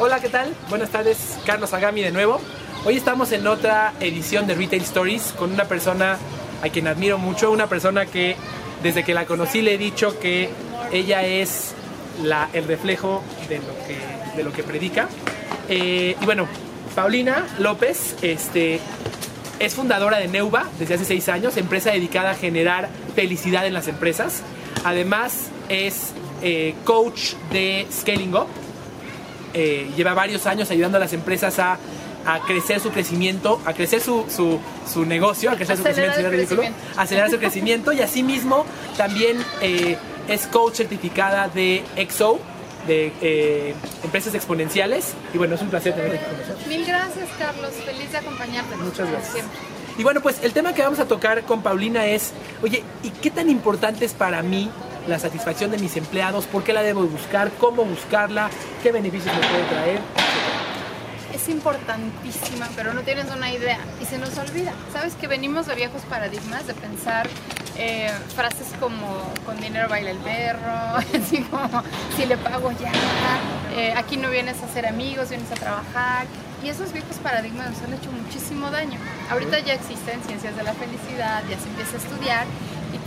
Hola, ¿qué tal? Buenas tardes, Carlos Agami de nuevo. Hoy estamos en otra edición de Retail Stories con una persona a quien admiro mucho, una persona que desde que la conocí le he dicho que ella es el reflejo de lo que, de lo que predica. Eh, y bueno, Paulina López este, es fundadora de Neuva desde hace seis años, empresa dedicada a generar felicidad en las empresas. Además es eh, coach de Scaling Up. Eh, lleva varios años ayudando a las empresas a, a crecer su crecimiento, a crecer su, su, su negocio, a crecer Acelerar su crecimiento, crecimiento. acelerar su crecimiento y asimismo también eh, es coach certificada de EXO, de eh, empresas exponenciales. Y bueno, es un placer tenerte aquí con nosotros. Mil gracias, Carlos. Feliz de acompañarte. Muchas gracias. siempre. Y bueno, pues el tema que vamos a tocar con Paulina es, oye, ¿y qué tan importante es para mí la satisfacción de mis empleados? ¿Por qué la debo buscar? ¿Cómo buscarla? ¿Qué beneficios me puede traer? Es importantísima, pero no tienes una idea y se nos olvida. Sabes que venimos de viejos paradigmas de pensar eh, frases como con dinero baila el perro, así como si le pago ya, eh, aquí no vienes a hacer amigos, vienes a trabajar. Y esos viejos paradigmas nos han hecho muchísimo daño. Ahorita ya existen ciencias de la felicidad, ya se empieza a estudiar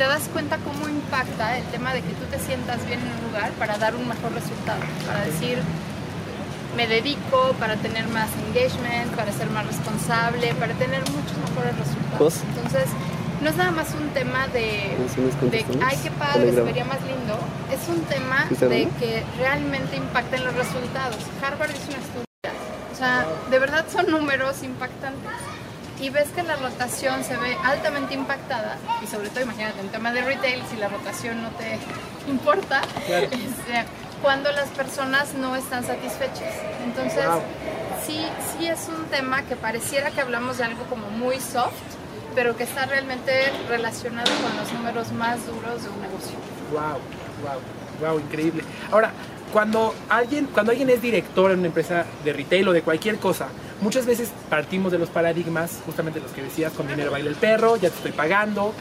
te das cuenta cómo impacta el tema de que tú te sientas bien en un lugar para dar un mejor resultado, para decir, me dedico para tener más engagement, para ser más responsable, para tener muchos mejores resultados. Pues. Entonces, no es nada más un tema de, ¿Sí nos de ay, qué padre, se vería más lindo. Es un tema ¿Sí está de que realmente impacta en los resultados. Harvard hizo un estudio. O sea, de verdad son números impactantes. Y ves que la rotación se ve altamente impactada, y sobre todo imagínate en tema de retail, si la rotación no te importa, Claro. este, cuando las personas no están satisfechas. Entonces, Wow. sí, sí es un tema que pareciera que hablamos de algo como muy soft, pero que está realmente relacionado con los números más duros de un negocio. Wow, wow, wow, increíble. Ahora, cuando alguien, cuando alguien es director en una empresa de retail o de cualquier cosa, muchas veces partimos de los paradigmas, justamente los que decías, con dinero baila el perro, ya te estoy pagando.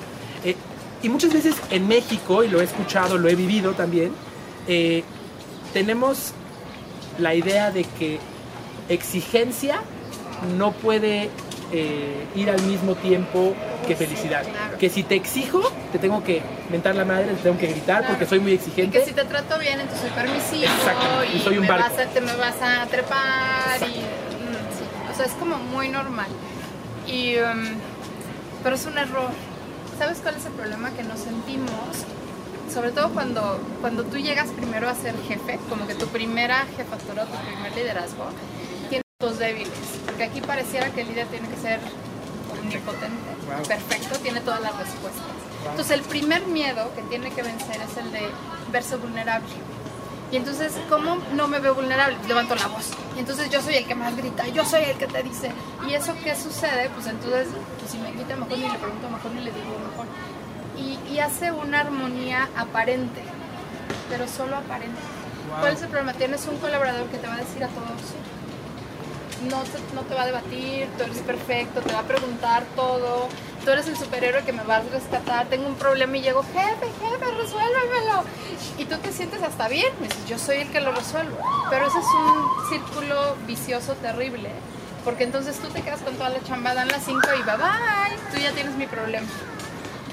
eh, y muchas veces en México, y lo he escuchado, lo he vivido también, eh, tenemos la idea de que exigencia no puede eh, ir al mismo tiempo que felicidad. Claro. Que si te exijo, te tengo que mentar la madre, te tengo que gritar Claro. porque soy muy Y exigente. que si te trato bien, entonces soy permisivo Exacto, y soy un me barco. vas a, te me vas a trepar y sea, es como muy normal. Y um, pero es un error. ¿Sabes cuál es el problema que nos sentimos? Sobre todo cuando, cuando tú llegas primero a ser jefe, como que tu primera jefatura, tu primer liderazgo, tienes puntos débiles. Porque aquí pareciera que el líder tiene que ser omnipotente, Wow. perfecto, tiene todas las respuestas. Entonces el primer miedo que tiene que vencer es el de verse vulnerable. Y entonces, ¿cómo no me veo vulnerable? Levanto la voz. Y entonces yo soy el que más grita, yo soy el que te dice. ¿Y eso qué sucede? Pues entonces, pues si me grita mejor ni le pregunto, mejor ni le digo mejor. Y, y hace una armonía aparente, pero solo aparente. Wow. ¿Cuál es el problema? Tienes un colaborador que te va a decir a todos, no no te va a debatir, tú eres perfecto, te va a preguntar todo, tú eres el superhéroe que me vas a rescatar, tengo un problema y llego, jefe, jefe, resuélvemelo. Y tú te sientes hasta bien, y dices, yo soy el que lo resuelvo. Pero ese es un círculo vicioso terrible, porque entonces tú te quedas con toda la chambada en las 5 y bye bye, tú ya tienes mi problema.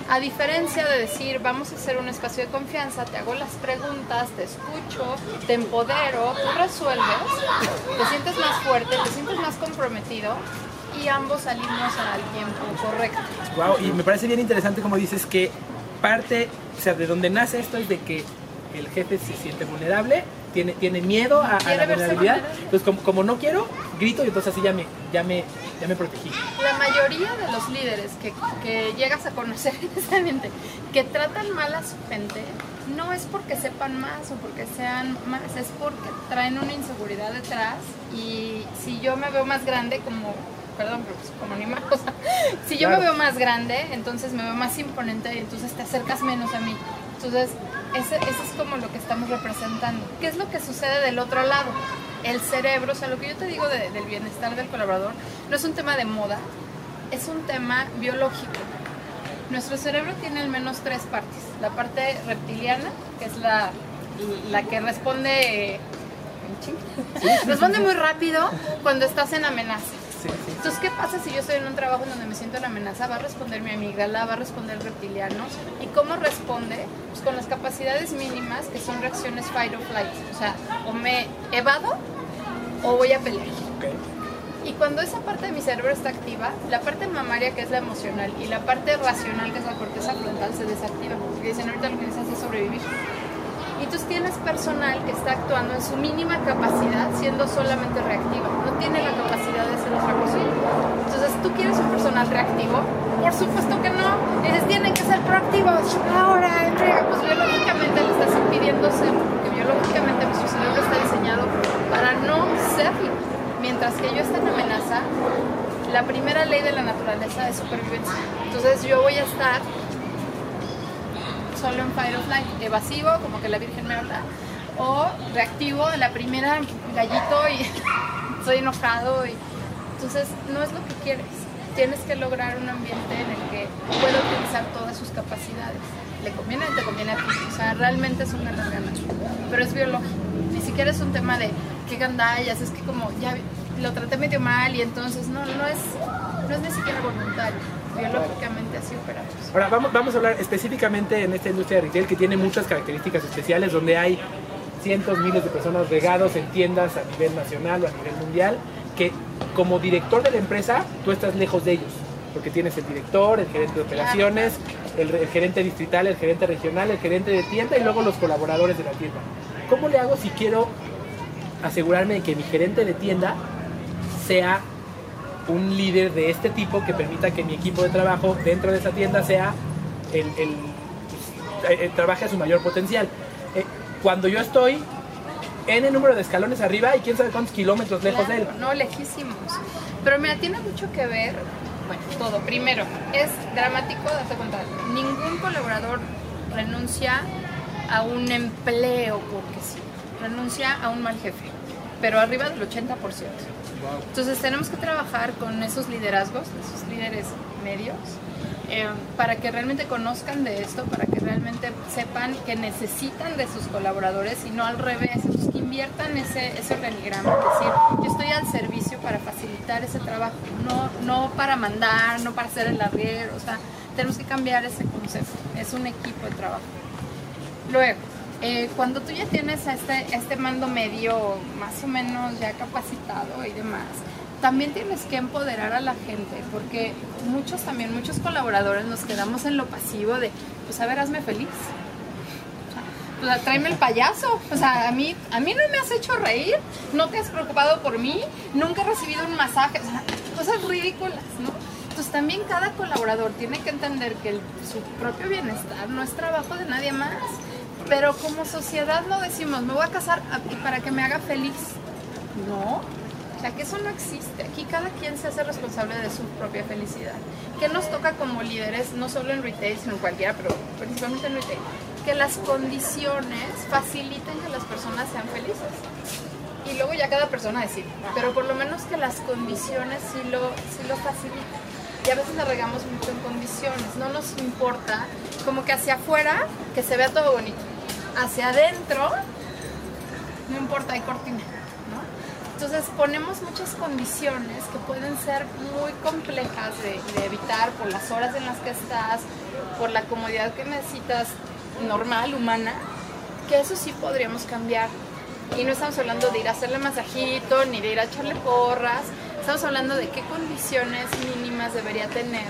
A diferencia de decir, vamos a hacer un espacio de confianza, te hago las preguntas, te escucho, te empodero, tú resuelves, te sientes más fuerte, te sientes más comprometido y ambos salimos al tiempo correcto. Wow, y me parece bien interesante como dices que parte, o sea, de donde nace esto es de que el jefe se siente vulnerable, tiene, tiene miedo a, la vulnerabilidad. Entonces, como, como no quiero, grito y entonces así ya me, ya me, ya me protegí. La mayoría de los líderes que, que llegas a conocer precisamente, que tratan mal a su gente, no es porque sepan más o porque sean más, es porque traen una inseguridad detrás y si yo me veo más grande como, perdón, pero pues como animal, o sea, si yo Claro. me veo más grande, entonces me veo más imponente y entonces te acercas menos a mí. Entonces, ese, ese es como lo que estamos representando. ¿Qué es lo que sucede del otro lado? El cerebro, o sea, lo que yo te digo de- del bienestar del colaborador, no es un tema de moda, es un tema biológico. Nuestro cerebro tiene al menos tres partes. La parte reptiliana, que es la, la que responde chinga. Responde muy rápido cuando estás en amenaza. Entonces, ¿qué pasa si yo estoy en un trabajo en donde me siento en amenaza? Va a responder mi amígdala, va a responder el reptiliano. ¿Y cómo responde? Pues con las capacidades mínimas que son reacciones fight or flight. O sea, o me evado o voy a pelear. Y cuando esa parte de mi cerebro está activa, la parte mamaria, que es la emocional, y la parte racional, que es la corteza frontal, se desactiva. Porque dicen, ahorita lo que necesitas es sobrevivir. Y entonces tienes personal que está actuando en su mínima capacidad, siendo solamente reactiva. No tiene la capacidad Entonces, ¿tú quieres un personal reactivo? Por supuesto que no. Dices, tienen que ser proactivos. Ahora, entrega. Pues biológicamente le estás impidiendo porque biológicamente nuestro cerebro está diseñado para no serlo. Mientras que yo esté en amenaza, la primera ley de la naturaleza es supervivencia. Entonces yo voy a estar solo en fight or flight, evasivo, como que la Virgen me habla, o reactivo, la primera gallito y estoy enojado. Y... Entonces no es lo que quieres. Tienes que lograr un ambiente en el que pueda utilizar todas sus capacidades. Le conviene, te conviene a ti. O sea, realmente es un ganar. Pero es biológico. Ni siquiera es un tema de qué gandallas, es que como ya lo traté medio mal y entonces no, no es, no es ni siquiera voluntario. Biológicamente así operamos. Ahora vamos, vamos a hablar específicamente en esta industria de retail que tiene muchas características especiales, donde hay cientos, miles de personas regados en tiendas a nivel nacional o a nivel mundial, que como director de la empresa tú estás lejos de ellos, porque tienes el director, el gerente de operaciones, el, el gerente distrital, el gerente regional, el gerente de tienda y luego los colaboradores de la tienda. ¿Cómo le hago si quiero asegurarme de que mi gerente de tienda sea un líder de este tipo que permita que mi equipo de trabajo dentro de esa tienda sea el, el- pues, eh, eh, trabaje a su mayor potencial. Eh, cuando yo estoy en el número de escalones arriba y quién sabe cuántos kilómetros lejos de él. Claro, No, lejísimos. Pero mira, tiene mucho que ver, bueno, todo. Primero, es dramático, date cuenta, ningún colaborador renuncia a un empleo porque sí, renuncia a un mal jefe, pero arriba del 80%. Entonces tenemos que trabajar con esos liderazgos, esos líderes medios, eh, para que realmente conozcan de esto, para que realmente sepan que necesitan de sus colaboradores y no al revés, que inviertan ese, ese organigrama, es decir, yo estoy al servicio para facilitar ese trabajo, no, no para mandar, no para hacer el arriero, o sea, tenemos que cambiar ese concepto, es un equipo de trabajo. Luego, eh, cuando tú ya tienes este, este mando medio más o menos ya capacitado y demás, también tienes que empoderar a la gente, porque muchos también, muchos colaboradores nos quedamos en lo pasivo de, pues a ver, hazme feliz. Pues tráeme el payaso. O sea, a mí, a mí no me has hecho reír, no te has preocupado por mí, nunca he recibido un masaje, o sea, cosas ridículas, ¿no? Entonces también cada colaborador tiene que entender que el- su propio bienestar no es trabajo de nadie más. Pero como sociedad no decimos, me voy a casar a- para que me haga feliz. No, o sea que eso no existe. Aquí cada quien se hace responsable de su propia felicidad. ¿Qué nos toca como líderes, no solo en retail, sino en cualquiera, pero principalmente en retail? Que las condiciones faciliten que las personas sean felices. Y luego ya cada persona decide. Pero por lo menos que las condiciones sí lo, sí lo faciliten. Y a veces la regamos mucho en condiciones. No nos importa como que hacia afuera que se vea todo bonito. Hacia adentro no importa, hay cortina. Entonces ponemos muchas condiciones que pueden ser muy complejas de evitar por las horas en las que estás, por la comodidad que necesitas normal, humana, que eso sí podríamos cambiar. Y no estamos hablando de ir a hacerle masajito, ni de ir a echarle porras, estamos hablando de qué condiciones mínimas debería tener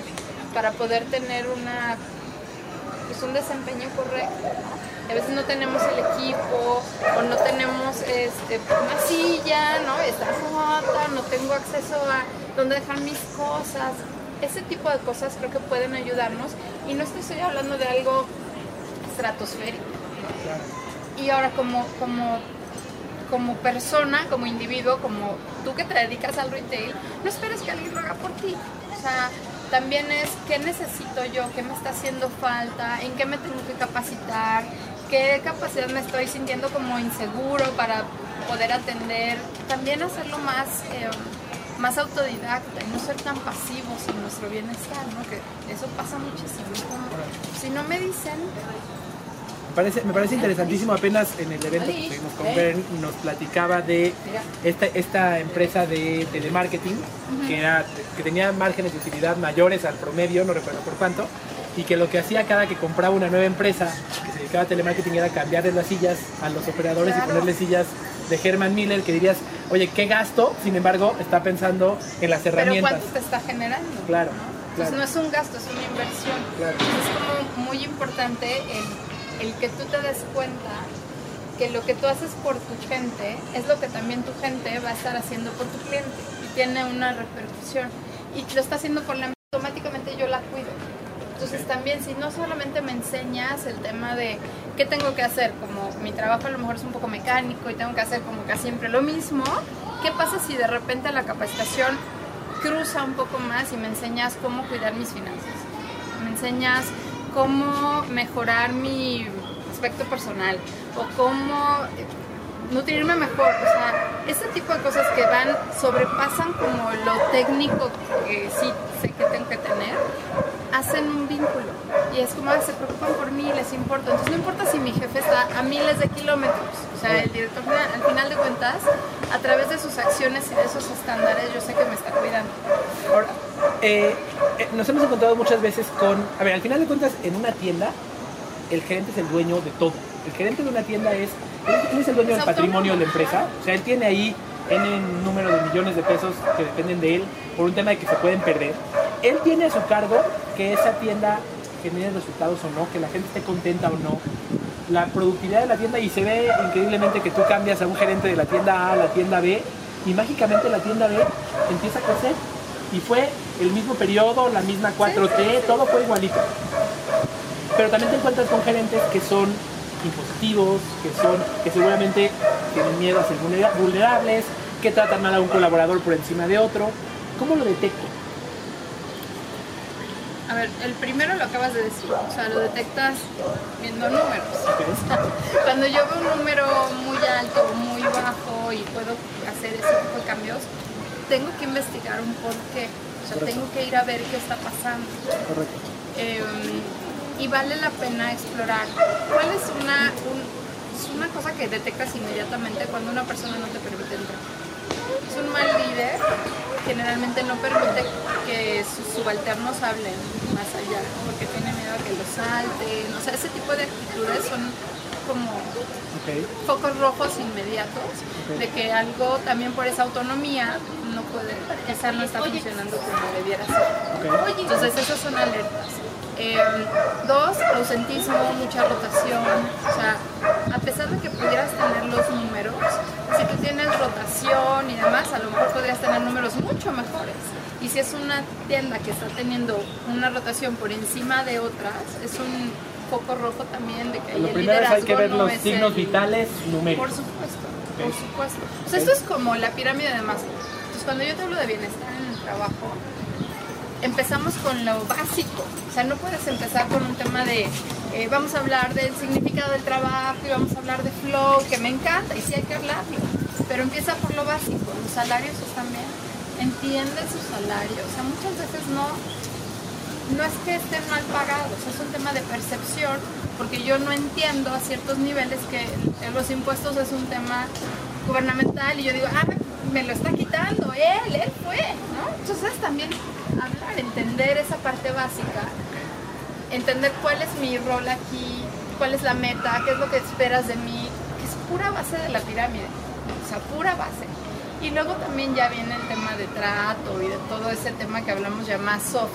para poder tener una pues un desempeño correcto. A veces no tenemos el equipo o no tenemos este, una silla, ¿no? Está rota, no tengo acceso a dónde dejar mis cosas. Ese tipo de cosas creo que pueden ayudarnos y no estoy hablando de algo estratosférico. Y ahora como, como, como persona, como individuo, como tú que te dedicas al retail, no esperes que alguien lo haga por ti. O sea, también es qué necesito yo, qué me está haciendo falta, en qué me tengo que capacitar, qué capacidad me estoy sintiendo como inseguro para poder atender. También hacerlo más, eh, más autodidacta y no ser tan pasivos en nuestro bienestar, ¿no? Que eso pasa muchísimo. Si no me dicen, parece, me parece interesantísimo. Apenas en el evento que tuvimos con Bern nos platicaba de esta, esta empresa de telemarketing que, era, que tenía márgenes de utilidad mayores al promedio, no recuerdo por cuánto, y que lo que hacía cada que compraba una nueva empresa que se dedicaba a telemarketing era cambiarle las sillas a los operadores y ponerle sillas de Herman Miller que dirías, oye, ¿qué gasto? Sin embargo, está pensando en las herramientas. Pero ¿cuánto te está generando? Claro. Entonces no es un gasto, es una inversión. Es como muy importante el, el que tú te des cuenta que lo que tú haces por tu gente es lo que también tu gente va a estar haciendo por tu cliente y tiene una repercusión. Y lo está haciendo por la automáticamente yo la cuido. Entonces también si no solamente me enseñas el tema de qué tengo que hacer, como mi trabajo a lo mejor es un poco mecánico y tengo que hacer como que siempre lo mismo, ¿qué pasa si de repente la capacitación cruza un poco más y me enseñas cómo cuidar mis finanzas. Me enseñas cómo mejorar mi aspecto personal o cómo nutrirme mejor. O sea, ese tipo de cosas que van, sobrepasan como lo técnico que sí sé que tengo que tener, hacen un vínculo. Y es como, ah, se preocupan por mí, les importa. Entonces no importa si mi jefe está a miles de kilómetros. O sea, el director al final de cuentas, a través de sus acciones y de esos estándares, yo sé que me está cuidando. Ahora, eh, eh, nos hemos encontrado muchas veces con, a ver, al final de cuentas, en una tienda, el gerente es el dueño de todo. El gerente de una tienda es, él, es el dueño del patrimonio de la empresa. O sea, él tiene ahí en número de millones de pesos que dependen de él por un tema de que se pueden perder. Él tiene a su cargo que esa tienda genere resultados o no, que la gente esté contenta o no, la productividad de la tienda y se ve increíblemente que tú cambias a un gerente de la tienda A a la tienda B y mágicamente la tienda B empieza a crecer. Y fue el mismo periodo, la misma 4T, todo fue igualito. Pero también te encuentras con gerentes que son impositivos, que son, que seguramente tienen miedo a ser vulnerables, que tratan mal a un colaborador por encima de otro. ¿Cómo lo detecto? A ver, el primero lo acabas de decir, o sea, lo detectas viendo números. Cuando yo veo un número muy alto, muy bajo y puedo hacer ese tipo de cambios, tengo que investigar un por qué. O sea, tengo que ir a ver qué está pasando. Correcto. Em, y vale la pena explorar cuál es una, una cosa que detectas inmediatamente cuando una persona no te permite entrar. Es un mal líder generalmente no permite que sus subalternos hablen más allá, porque tiene miedo a que lo salten. O sea, ese tipo de actitudes son como focos rojos inmediatos de que algo también por esa autonomía no puede, esa no está funcionando como debiera ser. Entonces esas son alertas. Em, dos, ausentismo, mucha rotación. O sea, a pesar de que pudieras tener los números, si tú tienes rotación y demás, a lo mejor podrías tener números mucho mejores. Y si es una tienda que está teniendo una rotación por encima de otras, es un foco rojo también de que lo primero es hay que ver los signos vitales numéricos. Por supuesto, por supuesto. O sea, esto es como la pirámide de Maslow. Entonces, cuando yo te hablo de bienestar en el trabajo, empezamos con lo básico. O sea, no puedes empezar con un tema de eh, vamos a hablar del significado del trabajo y vamos a hablar de flow, que me encanta y sí hay que hablarlo. Pero empieza por lo básico. Los salarios también. Entiende su salario. O sea, muchas veces no, no es que estén mal pagados, es un tema de percepción, porque yo no entiendo a ciertos niveles que los impuestos es un tema gubernamental y yo digo, ah, me lo está quitando, él, él fue, ¿no? Entonces también hablar, entender esa parte básica, entender cuál es mi rol aquí, cuál es la meta, qué es lo que esperas de mí, que es pura base de la pirámide, o sea, pura base. Y luego también ya viene el tema de trato y de todo ese tema que hablamos ya más soft,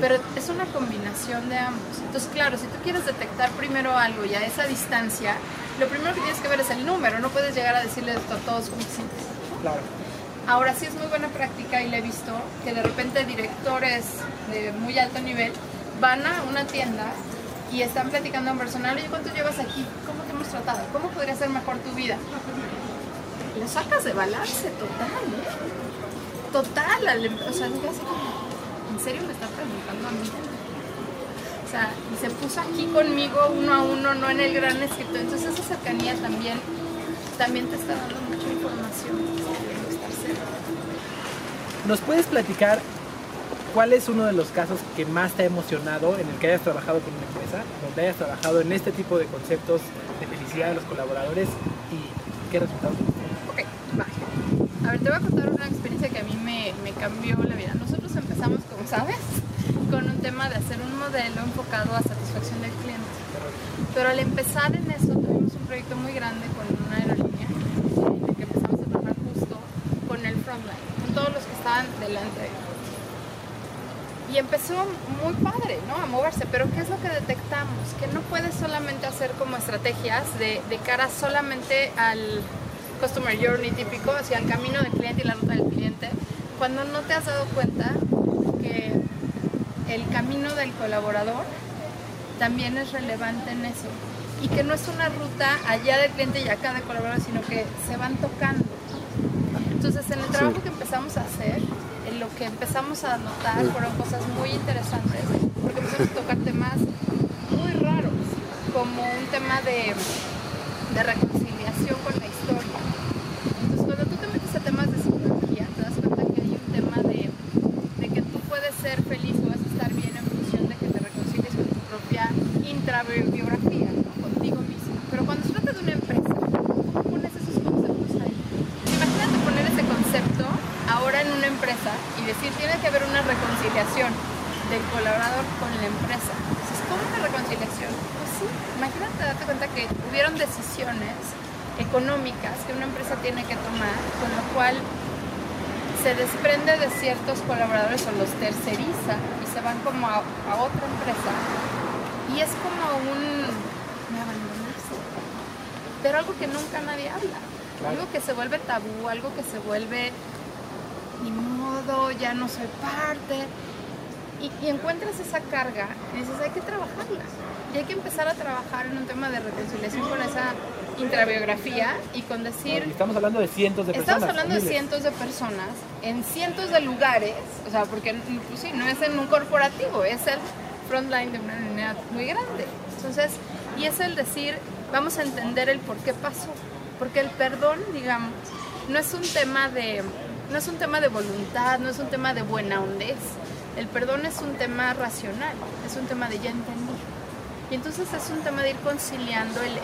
Pero es una combinación de ambos. Entonces, claro, si tú quieres detectar primero algo y a esa distancia, lo primero que tienes que ver es el número, no puedes llegar a decirle esto a todos como Claro. Ahora sí es muy buena práctica y le he visto que de repente directores de muy alto nivel van a una tienda y están platicando en personal, oye, ¿cuánto llevas aquí? ¿Cómo te hemos tratado? ¿Cómo podría ser mejor tu vida? Lo sacas de balance total, ¿eh? Total, o sea, digo así ¿en serio me está preguntando a mí? O sea, y se puso aquí conmigo uno a uno, no en el gran escritor. Entonces esa cercanía también, también te está dando mucha información. ¿Nos puedes platicar ¿cuál es uno de los casos que más te ha emocionado en el que hayas trabajado con una empresa, donde hayas trabajado en este tipo de conceptos de felicidad de los colaboradores y qué resultados? Ok, va. A ver, te voy a contar una experiencia que a mí me, cambió la vida. Nosotros empezamos, como sabes, con un tema de hacer un modelo enfocado a satisfacción del cliente. Pero al empezar en eso tuvimos un proyecto muy grande con una aerolínea en el que empezamos a trabajar justo con el frontline, todos los que estaban delante de y empezó muy padre, ¿no? A moverse, pero ¿qué es lo que detectamos? Que no puedes solamente hacer como estrategias de, de cara solamente al customer journey típico, hacia el camino del cliente y la ruta del cliente, cuando no te has dado cuenta que el camino del colaborador también es relevante en eso y que no es una ruta allá del cliente y acá del colaborador, sino que se van tocando. Entonces, en el trabajo que empezamos a hacer, en lo que empezamos a notar fueron cosas muy interesantes, porque empezamos a tocar temas muy raros, como un tema de, de reconciliación con la historia. Entonces, cuando tú te metes a temas de psicología, te das cuenta que hay un tema de, de que tú puedes ser feliz o vas a estar bien en función de que te reconcilies con tu propia intrabiografía, ¿no? contigo mismo. Pero cuando se trata de una empresa, ¿cómo pones esos conceptos ahí? Imagínate poner ese concepto ahora en una empresa y decir, tiene que haber una reconciliación del colaborador con la empresa. Entonces, ¿cómo una reconciliación? Pues sí, imagínate darte cuenta que hubieron decisiones económicas que una empresa tiene que tomar, con lo cual se desprende de ciertos colaboradores o los terceriza y se van como a, a otra empresa. Y es como un... me abandonaste. Pero algo que nunca nadie habla. Algo que se vuelve tabú, algo que se vuelve ni modo, ya no soy parte. Y, y, encuentras esa carga y dices, hay que trabajarla. Y hay que empezar a trabajar en un tema de reconciliación con esa intrabiografía y con decir... Estamos hablando de cientos de personas. Estamos hablando de cientos de personas en cientos de lugares, o sea, porque pues sí, no es en un corporativo, es el frontline de una unidad muy grande. Entonces, y es el decir, vamos a entender el por qué pasó. Porque el perdón, digamos, no es un tema de no es un tema de voluntad, no es un tema de buena hondez. El perdón es un tema racional, es un tema de ya entendí. Y entonces es un tema de ir conciliando el,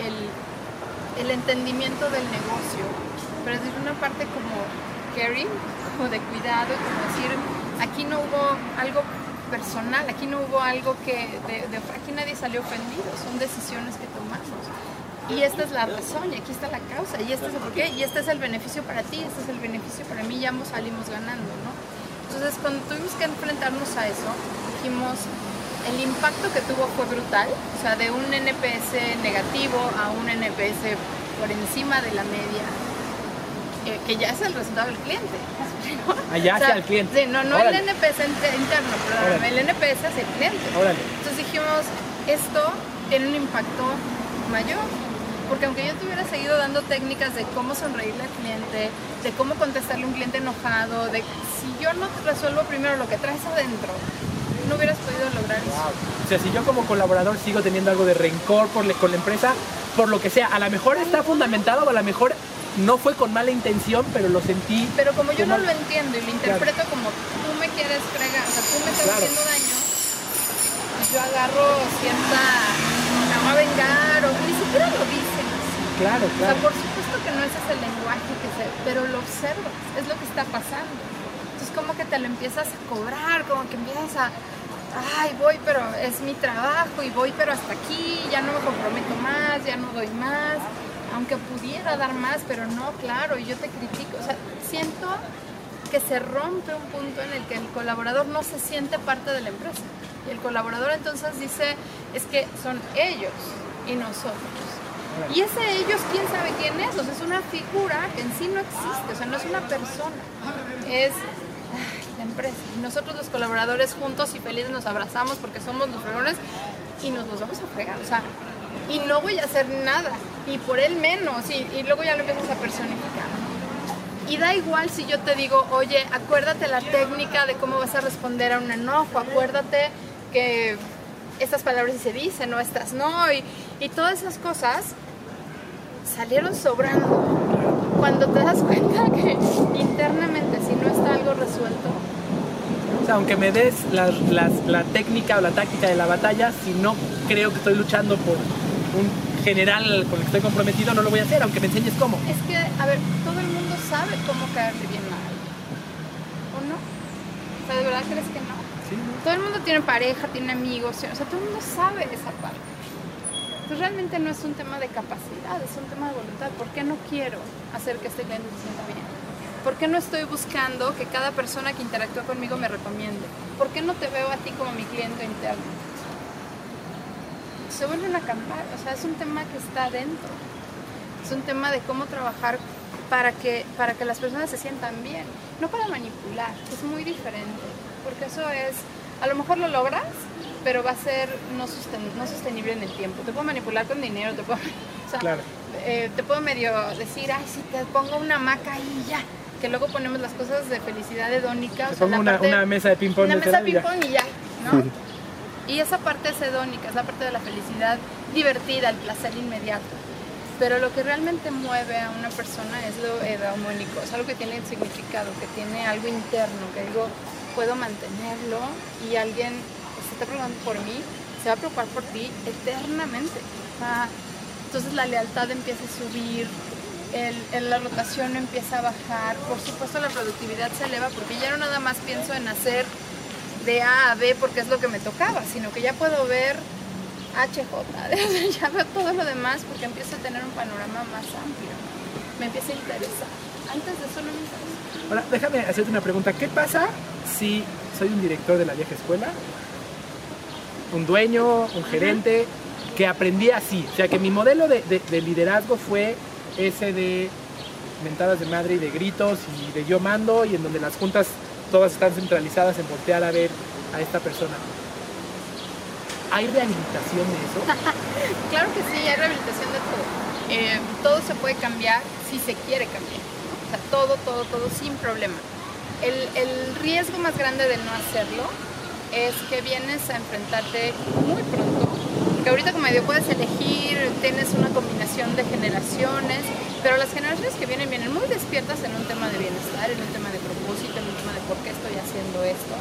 el, entendimiento del negocio, pero desde una parte como caring, como de cuidado, como decir, aquí no hubo algo personal, aquí no hubo algo que, de, aquí nadie salió ofendido, son decisiones que tomamos y esta es la razón y aquí está la causa y este es el porqué y este es el beneficio para ti, este es el beneficio para mí y ambos salimos ganando, ¿no? Entonces cuando tuvimos que enfrentarnos a eso, dijimos, el impacto que tuvo fue brutal, o sea, de un NPS negativo a un NPS por encima de la media, eh, que ya es el resultado del cliente. Allá o sea, hacia el cliente. Sí, no, no el NPS interno, pero el NPS hacia el cliente. Órale. Entonces dijimos, esto tiene un impacto mayor porque aunque yo te hubiera seguido dando técnicas de cómo sonreírle al cliente, de cómo contestarle a un cliente enojado, de si yo no te resuelvo primero lo que traes adentro, no hubieras podido lograr eso. Wow. O sea, si yo como colaborador sigo teniendo algo de rencor por le, con la empresa, por lo que sea, a lo mejor está fundamentado o a lo mejor no fue con mala intención, pero lo sentí. Pero como yo no lo entiendo y lo interpreto claro. como tú me quieres fregar, o sea, tú me estás claro. haciendo daño, yo agarro cierta va a vengar o ni siquiera lo dicen así. Claro, claro. O sea, por supuesto que no ese es el lenguaje que se, pero lo observas, es lo que está pasando. Entonces como que te lo empiezas a cobrar, como que empiezas a, ay, voy, pero es mi trabajo y voy, pero hasta aquí, ya no me comprometo más, ya no doy más, aunque pudiera dar más, pero no, claro, y yo te critico. O sea, siento que se rompe un punto en el que el colaborador no se siente parte de la empresa. Y el colaborador entonces dice, es que son ellos y nosotros. Y ese ellos, ¿quién sabe quién es? O sea, es una figura que en sí no existe, o sea, no es una persona, es la empresa. Y nosotros los colaboradores juntos y felices nos abrazamos porque somos los fregones y nos los vamos a fregar, o sea, y no voy a hacer nada, y por él menos, y, y luego ya lo empiezas a personificar. Y da igual si yo te digo, oye, acuérdate la técnica de cómo vas a responder a un enojo, acuérdate que estas palabras se dicen o estas no, y, y todas esas cosas salieron sobrando. Cuando te das cuenta que internamente si no está algo resuelto, O sea, aunque me des las- las- la técnica o la táctica de la batalla, si no creo que estoy luchando por un general con el que estoy comprometido, no lo voy a hacer, aunque me enseñes cómo. Es que, a ver, todo el mundo sabe cómo caerle bien a alguien. ¿O no? O sea, ¿de verdad crees que. Todo el mundo tiene pareja, tiene amigos, o sea, todo el mundo sabe esa parte. Entonces realmente no es un tema de capacidad, es un tema de voluntad. ¿Por qué no quiero hacer que este cliente se sienta bien? ¿Por qué no estoy buscando que cada persona que interactúa conmigo me recomiende? ¿Por qué no te veo a ti como mi cliente interno? Se vuelve una campaña, o sea, es un tema que está dentro. Es un tema de cómo trabajar para que, para que las personas se sientan bien, no para manipular, es muy diferente, porque eso es, a lo mejor lo logras, pero va a ser no, sosten- no sostenible en el tiempo. Te puedo manipular con dinero, te puedo, o sea, Claro. eh, te puedo medio decir, ay, si te pongo una maca y ya, que luego ponemos las cosas de felicidad hedónica. o Te sea, pongo la una, parte- una mesa de ping-pong una mesa de ping-pong y ya, ¿no? Y esa parte es hedónica, es la parte de la felicidad divertida, el placer inmediato. Pero lo que realmente mueve a una persona es lo edaumónico, es algo que tiene significado, que tiene algo interno, que digo, puedo mantenerlo y alguien se está preocupando por mí, se va a preocupar por ti eternamente. Entonces la lealtad empieza a subir, el- la rotación empieza a bajar, por supuesto la productividad se eleva porque ya no nada más pienso en hacer de A a B porque es lo que me tocaba, sino que ya puedo ver HJ, ya veo todo lo demás porque empiezo a tener un panorama más amplio, me empieza a interesar. Antes de eso no me interesaba. Ahora, déjame hacerte una pregunta. ¿Qué pasa si soy un director de la vieja escuela? Un dueño, un gerente, que aprendí así. O sea, que mi modelo de, de- de liderazgo fue ese de mentadas de madre y de gritos y de yo mando y en donde las juntas todas están centralizadas en voltear a ver a esta persona. ¿Hay rehabilitación de eso? Claro que sí, hay rehabilitación de todo. Eh, todo se puede cambiar si se quiere cambiar. Todo, todo, todo sin problema. El, el riesgo más grande de no hacerlo es que vienes a enfrentarte muy pronto. Que ahorita como medio puedes elegir, tienes una combinación de generaciones, pero las generaciones que vienen vienen muy despiertas en un tema de bienestar, en un tema de propósito, en un tema de por qué estoy haciendo esto.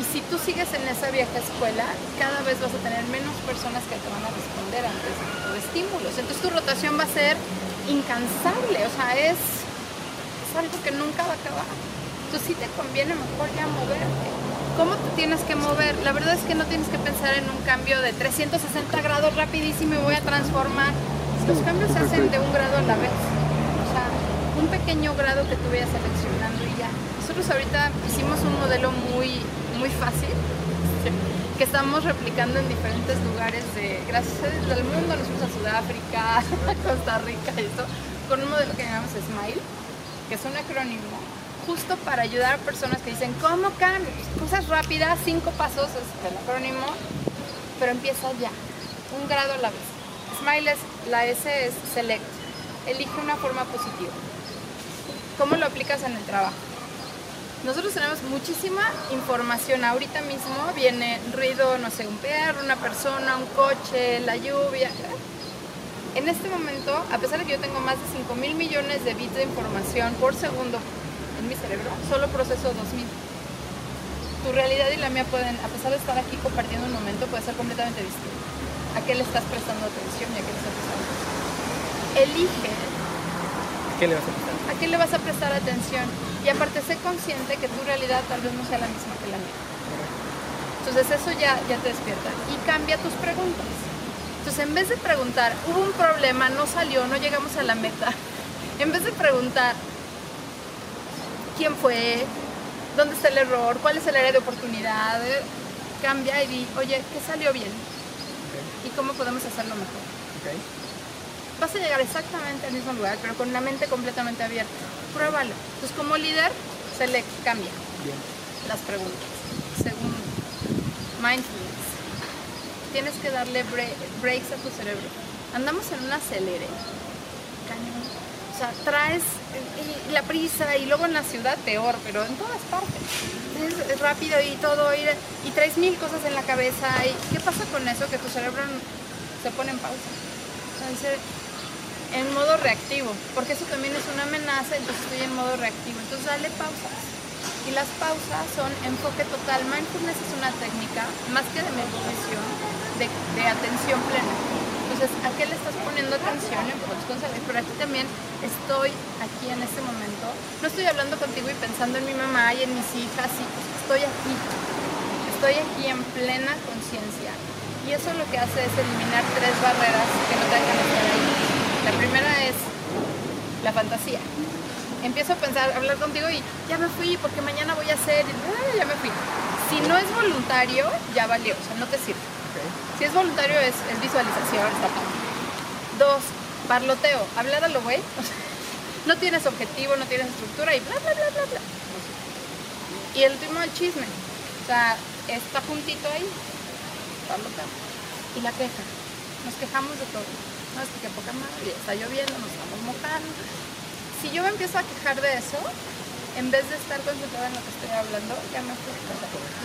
Y si tú sigues en esa vieja escuela, cada vez vas a tener menos personas que te van a responder ante ese tipo de estímulos. Entonces tu rotación va a ser incansable, o sea, es, es algo que nunca va a acabar. Entonces sí te conviene mejor ya moverte. ¿Cómo te tienes que mover? La verdad es que no tienes que pensar en un cambio de 360 grados rapidísimo y voy a transformar. Los cambios se hacen de un grado a la vez. O sea, un pequeño grado que tú vayas seleccionando y ya. Nosotros ahorita hicimos un modelo muy, muy fácil que estamos replicando en diferentes lugares de, gracias a Dios, del mundo. Nos fuimos a Sudáfrica, a Costa Rica y eso, con un modelo que llamamos SMILE, que es un acrónimo justo para ayudar a personas que dicen, ¿cómo cambio? Cosas rápidas, cinco pasos es el acrónimo, pero empieza ya, un grado a la vez. Smile es, la S es select, elige una forma positiva. ¿Cómo lo aplicas en el trabajo? Nosotros tenemos muchísima información. Ahorita mismo viene ruido, no sé, un perro, una persona, un coche, la lluvia. En este momento, a pesar de que yo tengo más de 5 mil millones de bits de información por segundo en mi cerebro, solo proceso 2000. Tu realidad y la mía pueden, a pesar de estar aquí compartiendo un momento, puede ser completamente distinta. ¿A qué le estás prestando atención y a qué le estás prestando atención? Elige ¿Qué le vas a pasar? ¿A qué le vas a prestar atención? Y aparte, sé consciente que tu realidad tal vez no sea la misma que la mía. Entonces eso ya, ya te despierta. Y cambia tus preguntas. Entonces en vez de preguntar, hubo un problema, no salió, no llegamos a la meta, en vez de preguntar, ¿quién fue? ¿Dónde está el error? ¿Cuál es el área de oportunidad? Eh, Cambia y di, oye, ¿qué salió bien? ¿Y cómo podemos hacerlo mejor? Vas a llegar exactamente al mismo lugar, pero con la mente completamente abierta. Pruébalo. Entonces, como líder, se le cambia Bien. las preguntas. Segundo, mindfulness. Tienes que darle bre- breaks a tu cerebro. Andamos en un acelere. O sea, traes la prisa y luego en la ciudad peor, pero en todas partes. Es, rápido y todo, y, traes mil cosas en la cabeza. ¿Y qué pasa con eso? Que tu cerebro se pone en pausa. Dice, en modo reactivo, porque eso también es una amenaza, entonces estoy en modo reactivo. Entonces dale pausas. Y las pausas son enfoque total. Mindfulness es una técnica, más que de meditación, de, atención plena. Entonces, ¿a qué le estás poniendo atención? Pero aquí también estoy aquí en este momento. No estoy hablando contigo y pensando en mi mamá y en mis hijas. Y estoy aquí. Estoy aquí en plena conciencia. Y eso lo que hace es eliminar tres barreras que no te dejan ahí. La primera es la fantasía. Empiezo a pensar, a hablar contigo y ya me fui porque mañana voy a hacer, y, ya me fui. Si no es voluntario, ya valió, o sea, no te sirve. Si es voluntario es, es visualización, está. Dos, parloteo, hablar lo güey. no tienes objetivo, no tienes estructura y bla, bla, bla, bla, bla. Y el último, el chisme. O sea, está juntito ahí, parloteo. Y la queja. Nos quejamos de todo. No, es que qué poca madre, está lloviendo, nos estamos mojando. Si yo me empiezo a quejar de eso, en vez de estar concentrada en lo que estoy hablando, ya me fui.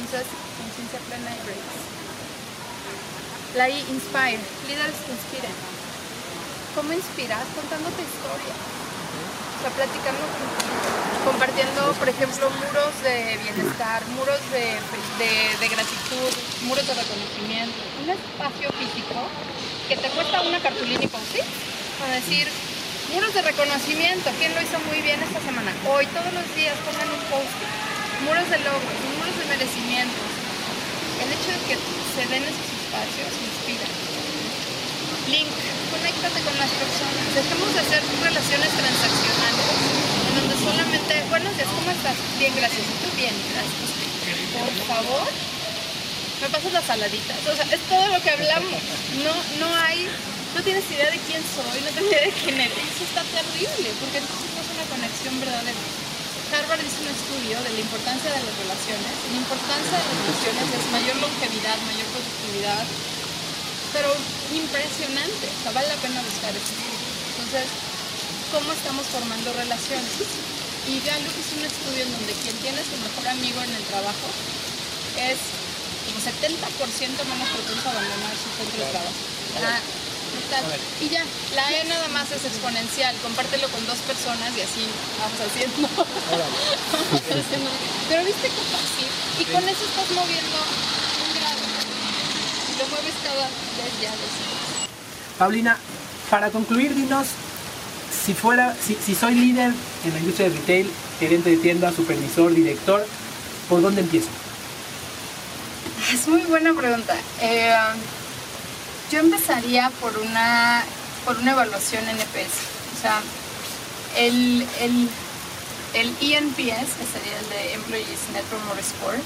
Entonces, conciencia plena y grace. La I, inspire. Líderes que inspiren. ¿Cómo inspiras? Contándote historia. O sea, platicando. Compartiendo, por ejemplo, muros de bienestar, muros de, gratitud, muros de reconocimiento. Un espacio físico que te cuesta una cartulina y post-it para decir muros de reconocimiento, quién lo hizo muy bien esta semana. Hoy, todos los días, pongan un post-it. Muros de logros, muros de merecimientos. El hecho de que se den esos espacios inspira. Link, conéctate con las personas. Dejemos de hacer relaciones transaccionales en donde solamente, buenos días, ¿cómo estás? Bien, gracias. ¿Y tú bien? Gracias. Por favor, me pasas las saladitas. O sea, es todo lo que hablamos. No, no hay, no tienes idea de quién soy, no tienes idea de quién eres. Eso está terrible, porque entonces es una conexión verdadera. Harvard hizo un estudio de la importancia de las relaciones. La importancia de las relaciones es mayor longevidad, mayor productividad, pero impresionante. O sea, vale la pena buscar eso. Entonces, ¿cómo estamos formando relaciones? Y Gallup hizo un estudio en donde quien tiene su mejor amigo en el trabajo es como 70% menos propenso a abandonar su centro de trabajo. Ah. Y ya, la E nada más es exponencial, compártelo con dos personas y así vamos haciendo. Vamos haciendo. Pero viste qué fácil. Y con eso estás moviendo un grado. Y lo mueves cada vez ya dos. Paulina, para concluir, dinos si fuera, si, si soy líder en la industria de retail, gerente de tienda, supervisor, director, ¿por dónde empiezo? Es muy buena pregunta. Eh, yo empezaría por una, por una evaluación NPS. O sea, el, el, el ENPS, que sería el de Employees Net Promoter Score,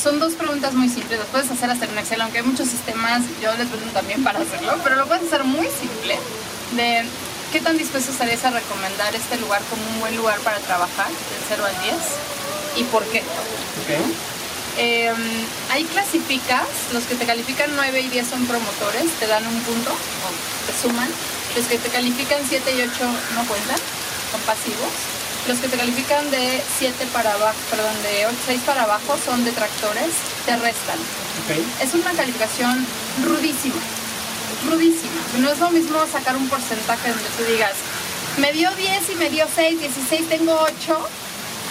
son dos preguntas muy simples. Las puedes hacer hasta en Excel, aunque hay muchos sistemas, yo les vendo también para hacerlo, pero lo puedes hacer muy simple. De qué tan dispuesto estarías a recomendar este lugar como un buen lugar para trabajar, del 0 al 10, y por qué. Ok. Eh, ahí clasificas, los que te califican 9 y 10 son promotores, te dan un punto, o te suman. Los que te califican 7 y 8 no cuentan, son pasivos. Los que te califican de 7 para abajo, perdón, de 8, 6 para abajo son detractores, te restan. Ok. Es una calificación rudísima, rudísima. No es lo mismo sacar un porcentaje donde tú digas, me dio 10 y me dio 6, 16 tengo 8,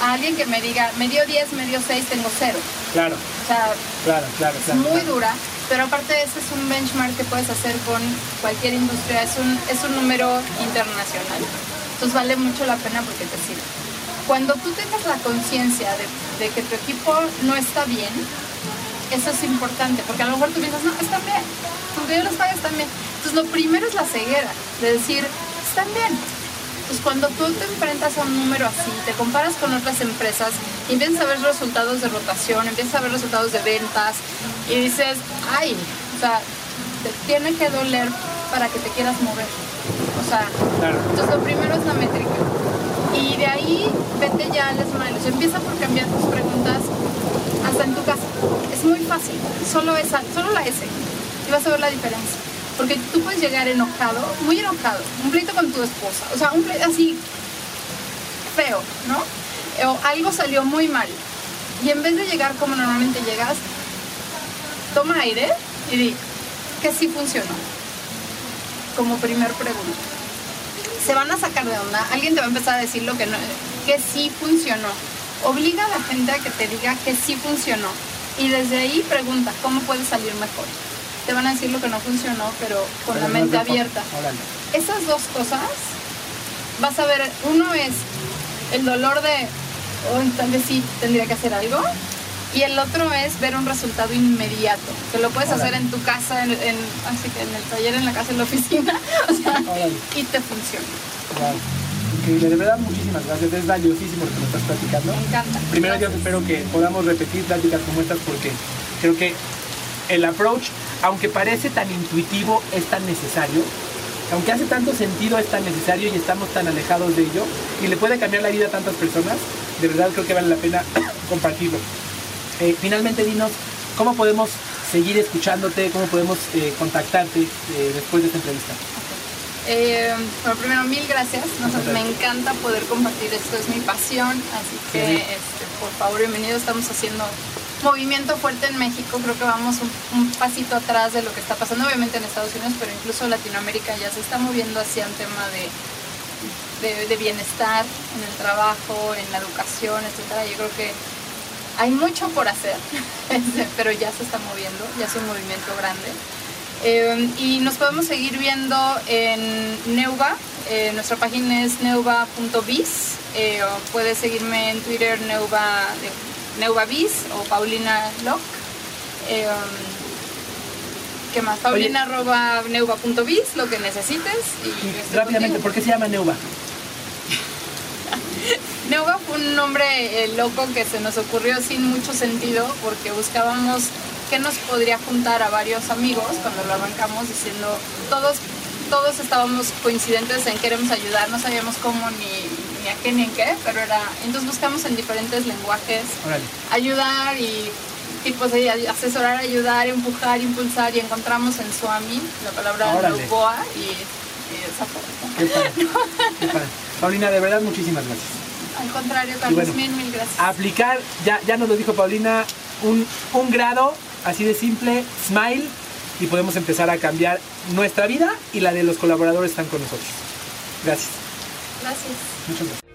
a alguien que me diga, me dio 10, me dio 6, tengo 0. Claro, O sea, claro, claro, es muy dura, pero aparte ese es un benchmark que puedes hacer con cualquier industria, es un, es un número internacional. Entonces vale mucho la pena porque te sirve. Cuando tú tengas la conciencia de, de que tu equipo no está bien, eso es importante, porque a lo mejor tú piensas, no, están bien, porque yo los pagas están bien. Entonces lo primero es la ceguera, de decir, están bien. Entonces cuando tú te enfrentas a un número así, te comparas con otras empresas y empiezas a ver resultados de rotación, empiezas a ver resultados de ventas y dices, ay, o sea, te tiene que doler para que te quieras mover. O sea, Claro. entonces lo primero es la métrica. Y de ahí vete ya al smiles. Empieza por cambiar tus preguntas hasta en tu casa. Es muy fácil. Solo esa, solo la S. Y vas a ver la diferencia. Porque tú puedes llegar enojado, muy enojado, un pleito con tu esposa. O sea, un pleito así feo, ¿no? O algo salió muy mal. Y en vez de llegar como normalmente llegas, toma aire y di que sí funcionó. Como primer pregunta se van a sacar de onda, alguien te va a empezar a decir lo que no, que sí funcionó. Obliga a la gente a que te diga que sí funcionó. Y desde ahí pregunta, ¿cómo puede salir mejor? Te van a decir lo que no funcionó, pero con Pero la mente abierta. Órale. Esas dos cosas, vas a ver, uno es el dolor de, oh, tal vez sí tendría que hacer algo. Y el otro es ver un resultado inmediato, que lo puedes Órale. hacer en tu casa, en, en- así que en el taller, en la casa, en la oficina, o sea, Órale. y te funciona. Wow. Increíble, de verdad muchísimas gracias, es valiosísimo lo que nos estás platicando. Me encanta. Primero yo Gracias. espero que podamos repetir pláticas como estas porque creo que el approach, aunque parece tan intuitivo, es tan necesario. Aunque hace tanto sentido, es tan necesario y estamos tan alejados de ello y le puede cambiar la vida a tantas personas, de verdad creo que vale la pena compartirlo. Eh, finalmente, dinos, ¿cómo podemos seguir escuchándote? ¿Cómo podemos eh, contactarte eh, después de esta entrevista? Eh, bueno, primero, mil gracias. Me encanta poder compartir esto, es mi pasión. Así que, Sí. este, por favor, bienvenido. Estamos haciendo movimiento fuerte en México. Creo que vamos un, pasito atrás de lo que está pasando, obviamente en Estados Unidos, pero incluso Latinoamérica ya se está moviendo hacia un tema de, de, bienestar en el trabajo, en la educación, etcétera. Yo creo que hay mucho por hacer, este, pero ya se está moviendo, ya es un movimiento grande. Eh, y nos podemos seguir viendo en Neuva. eh, nuestra página es neuva.biz. Eh, puedes seguirme en Twitter Neuva, NeuvaBiz o Paulina Lock. Eh, ¿Qué más? Paulina arroba neuva.biz, lo que necesites. Y, rápidamente, contigo. ¿por qué se llama Neuva? Neuva fue un nombre eh, loco que se nos ocurrió sin mucho sentido porque buscábamos qué nos podría juntar a varios amigos cuando lo arrancamos diciendo todos todos estábamos coincidentes en queremos ayudar, no sabíamos cómo ni, ni a qué ni en qué, pero era entonces buscamos en diferentes lenguajes Órale. ayudar y tipos de asesorar, ayudar, empujar, impulsar y encontramos en Swami la palabra y, y esa fue. Qué padre. Qué padre. Paulina, de verdad, muchísimas gracias. Al contrario, Carlos, bueno, mil, mil gracias. Aplicar, ya, ya nos lo dijo Paulina, un, un grado así de simple, smile, y podemos empezar a cambiar nuestra vida y la de los colaboradores están con nosotros. Gracias. Gracias. Muchas gracias.